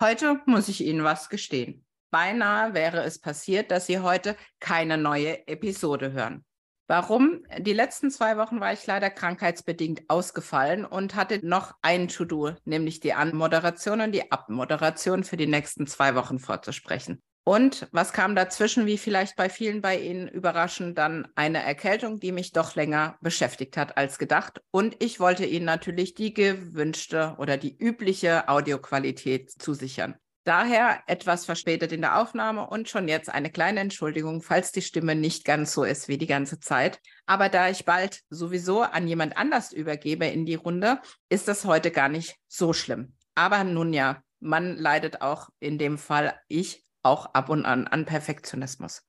Heute muss ich Ihnen was gestehen. Beinahe wäre es passiert, dass Sie heute keine neue Episode hören. Warum? Die letzten zwei Wochen war ich leider krankheitsbedingt ausgefallen und hatte noch ein To-Do, nämlich die Anmoderation und die Abmoderation für die nächsten zwei Wochen vorzusprechen. Und was kam dazwischen, wie vielleicht bei vielen bei Ihnen überraschend, dann eine Erkältung, die mich doch länger beschäftigt hat als gedacht. Und ich wollte Ihnen natürlich die gewünschte oder die übliche Audioqualität zusichern. Daher etwas verspätet in der Aufnahme und schon jetzt eine kleine Entschuldigung, falls die Stimme nicht ganz so ist wie die ganze Zeit. Aber da ich bald sowieso an jemand anders übergebe in die Runde, ist das heute gar nicht so schlimm. Aber nun ja, man leidet auch in dem Fall ich auch ab und an an Perfektionismus.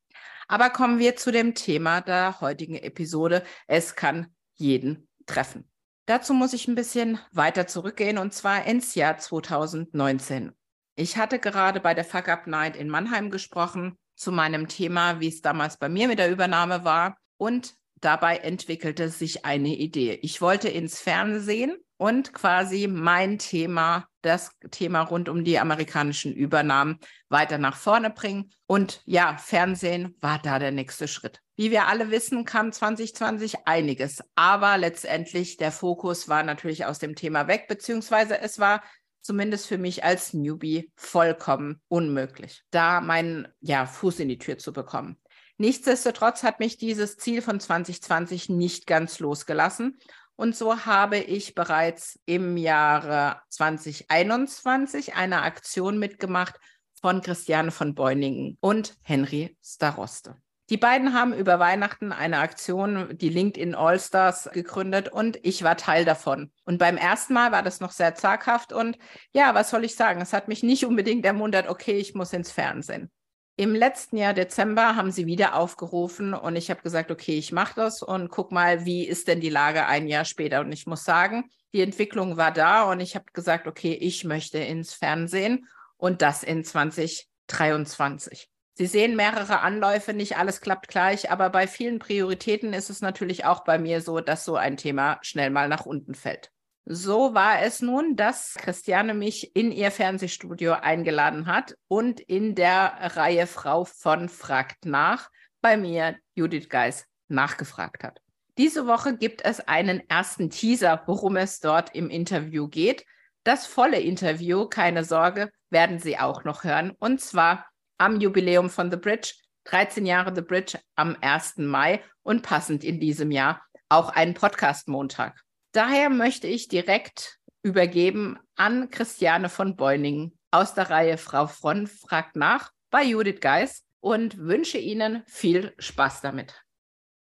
Aber kommen wir zu dem Thema der heutigen Episode. Es kann jeden treffen. Dazu muss ich ein bisschen weiter zurückgehen und zwar ins Jahr 2019. Ich hatte gerade bei der Fuck Up Night in Mannheim gesprochen zu meinem Thema, wie es damals bei mir mit der Übernahme war. Und dabei entwickelte sich eine Idee. Ich wollte ins Fernsehen und quasi mein Thema, das Thema rund um die amerikanischen Übernahmen weiter nach vorne bringen. Und ja, Fernsehen war da der nächste Schritt. Wie wir alle wissen, kam 2020 einiges, aber letztendlich der Fokus war natürlich aus dem Thema weg, beziehungsweise es war zumindest für mich als Newbie vollkommen unmöglich, da meinen ja, Fuß in die Tür zu bekommen. Nichtsdestotrotz hat mich dieses Ziel von 2020 nicht ganz losgelassen und so habe ich bereits im Jahre 2021 eine Aktion mitgemacht von Christiane von Beuningen und Henry Staroste. Die beiden haben über Weihnachten eine Aktion, die LinkedIn All-Stars, gegründet und ich war Teil davon. Und beim ersten Mal war das noch sehr zaghaft und ja, was soll ich sagen? Es hat mich nicht unbedingt ermuntert, okay, ich muss ins Fernsehen. Im letzten Jahr Dezember haben sie wieder aufgerufen und ich habe gesagt, okay, ich mache das und guck mal, wie ist denn die Lage ein Jahr später. Und ich muss sagen, die Entwicklung war da und ich habe gesagt, okay, ich möchte ins Fernsehen und das in 2023. Sie sehen mehrere Anläufe, nicht alles klappt gleich, aber bei vielen Prioritäten ist es natürlich auch bei mir so, dass so ein Thema schnell mal nach unten fällt. So war es nun, dass Christiane mich in ihr Fernsehstudio eingeladen hat und in der Reihe Frau von fragt nach bei mir Judith Geis nachgefragt hat. Diese Woche gibt es einen ersten Teaser, worum es dort im Interview geht. Das volle Interview, keine Sorge, werden Sie auch noch hören. Und zwar am Jubiläum von The Bridge, 13 Jahre The Bridge am 1. Mai und passend in diesem Jahr auch einen Podcast-Montag. Daher möchte ich direkt übergeben an Christiane von Beuningen aus der Reihe Frau Fronn fragt nach bei Judith Geis und wünsche Ihnen viel Spaß damit.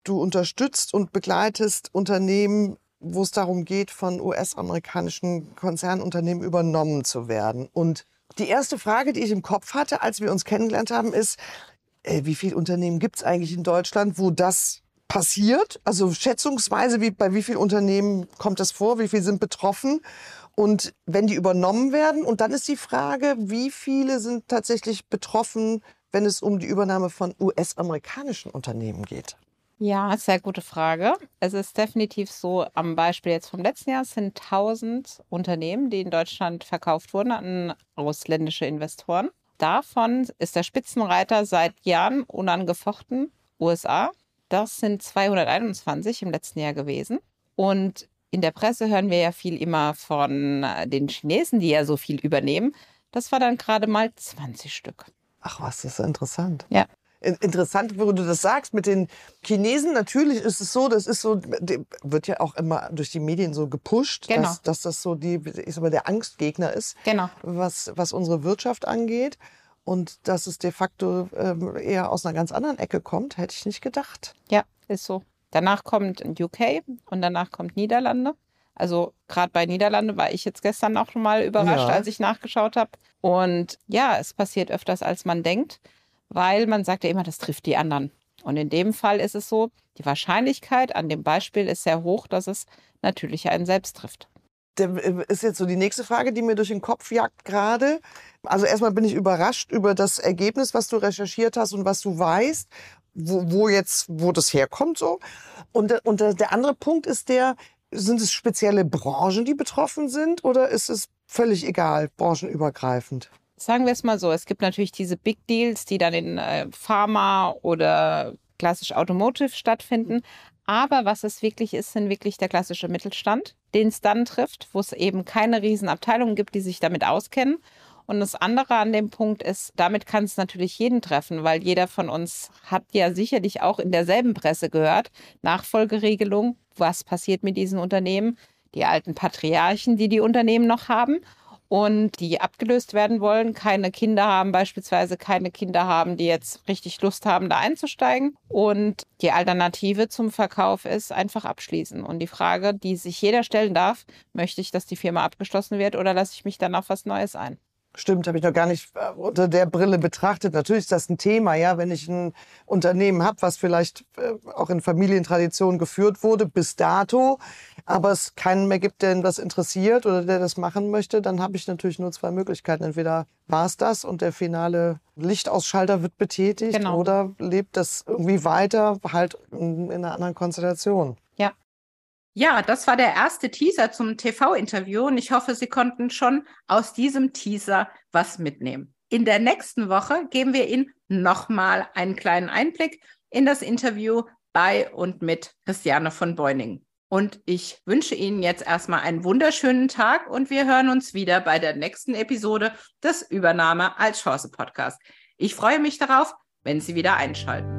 Du unterstützt und begleitest Unternehmen, wo es darum geht, von US-amerikanischen Konzernunternehmen übernommen zu werden. Und die erste Frage, die ich im Kopf hatte, als wir uns kennengelernt haben, ist, äh, wie viele Unternehmen gibt es eigentlich in Deutschland, wo das passiert? Also schätzungsweise, wie, bei wie vielen Unternehmen kommt das vor? Wie viele sind betroffen? Und wenn die übernommen werden, und dann ist die Frage, wie viele sind tatsächlich betroffen, wenn es um die Übernahme von US-amerikanischen Unternehmen geht? Ja, sehr gute Frage. Es ist definitiv so, am Beispiel jetzt vom letzten Jahr sind 1000 Unternehmen, die in Deutschland verkauft wurden an ausländische Investoren. Davon ist der Spitzenreiter seit Jahren unangefochten USA das sind 221 im letzten Jahr gewesen. Und in der Presse hören wir ja viel immer von äh, den Chinesen, die ja so viel übernehmen. Das war dann gerade mal 20 Stück. Ach was, das ist interessant. Ja. Interessant, wo du das sagst mit den Chinesen. Natürlich ist es so, das ist so, wird ja auch immer durch die Medien so gepusht, genau. dass, dass das so die, ich sag mal, der Angstgegner ist, genau. was, was unsere Wirtschaft angeht. Und dass es de facto ähm, eher aus einer ganz anderen Ecke kommt, hätte ich nicht gedacht. Ja, ist so. Danach kommt UK und danach kommt Niederlande. Also gerade bei Niederlande war ich jetzt gestern auch schon mal überrascht, Ja. als ich nachgeschaut habe. Und ja, es passiert öfters, als man denkt, weil man sagt ja immer, das trifft die anderen. Und in dem Fall ist es so, die Wahrscheinlichkeit an dem Beispiel ist sehr hoch, dass es natürlich einen selbst trifft. Äh, ist jetzt so die nächste Frage, die mir durch den Kopf jagt gerade. Also erstmal bin ich überrascht über das Ergebnis, was du recherchiert hast und was du weißt, wo, wo jetzt, wo das herkommt so. Und, der- und der, der andere Punkt ist der, sind es spezielle Branchen, die betroffen sind oder ist es völlig egal, branchenübergreifend? Sagen wir es mal so, es gibt natürlich diese Big Deals, die dann in äh, Pharma oder klassisch Automotive stattfinden. Aber was es wirklich ist, sind wirklich der klassische Mittelstand, den es dann trifft, wo es eben keine Riesenabteilungen gibt, die sich damit auskennen. Und das andere an dem Punkt ist, damit kann es natürlich jeden treffen, weil jeder von uns hat ja sicherlich auch in derselben Presse gehört, Nachfolgeregelung, was passiert mit diesen Unternehmen, die alten Patriarchen, die die Unternehmen noch haben und die abgelöst werden wollen, keine Kinder haben, beispielsweise keine Kinder haben, die jetzt richtig Lust haben, da einzusteigen. Und die Alternative zum Verkauf ist einfach abschließen. Und die Frage, die sich jeder stellen darf, möchte ich, dass die Firma abgeschlossen wird oder lasse ich mich dann auf was Neues ein? Stimmt, habe ich noch gar nicht äh, unter der Brille betrachtet. Natürlich ist das ein Thema, ja, wenn ich ein Unternehmen habe, was vielleicht äh, auch in Familientradition geführt wurde bis dato, aber es keinen mehr gibt, der das interessiert oder der das machen möchte, dann habe ich natürlich nur zwei Möglichkeiten. Entweder war es das und der finale Lichtausschalter wird betätigt Genau. oder lebt das irgendwie weiter, halt in einer anderen Konstellation. Ja, das war der erste Teaser zum TV-Interview und ich hoffe, Sie konnten schon aus diesem Teaser was mitnehmen. In der nächsten Woche geben wir Ihnen nochmal einen kleinen Einblick in das Interview bei und mit Christiane von Beuning. Und ich wünsche Ihnen jetzt erstmal einen wunderschönen Tag und wir hören uns wieder bei der nächsten Episode des Übernahme als Chance Podcast. Ich freue mich darauf, wenn Sie wieder einschalten.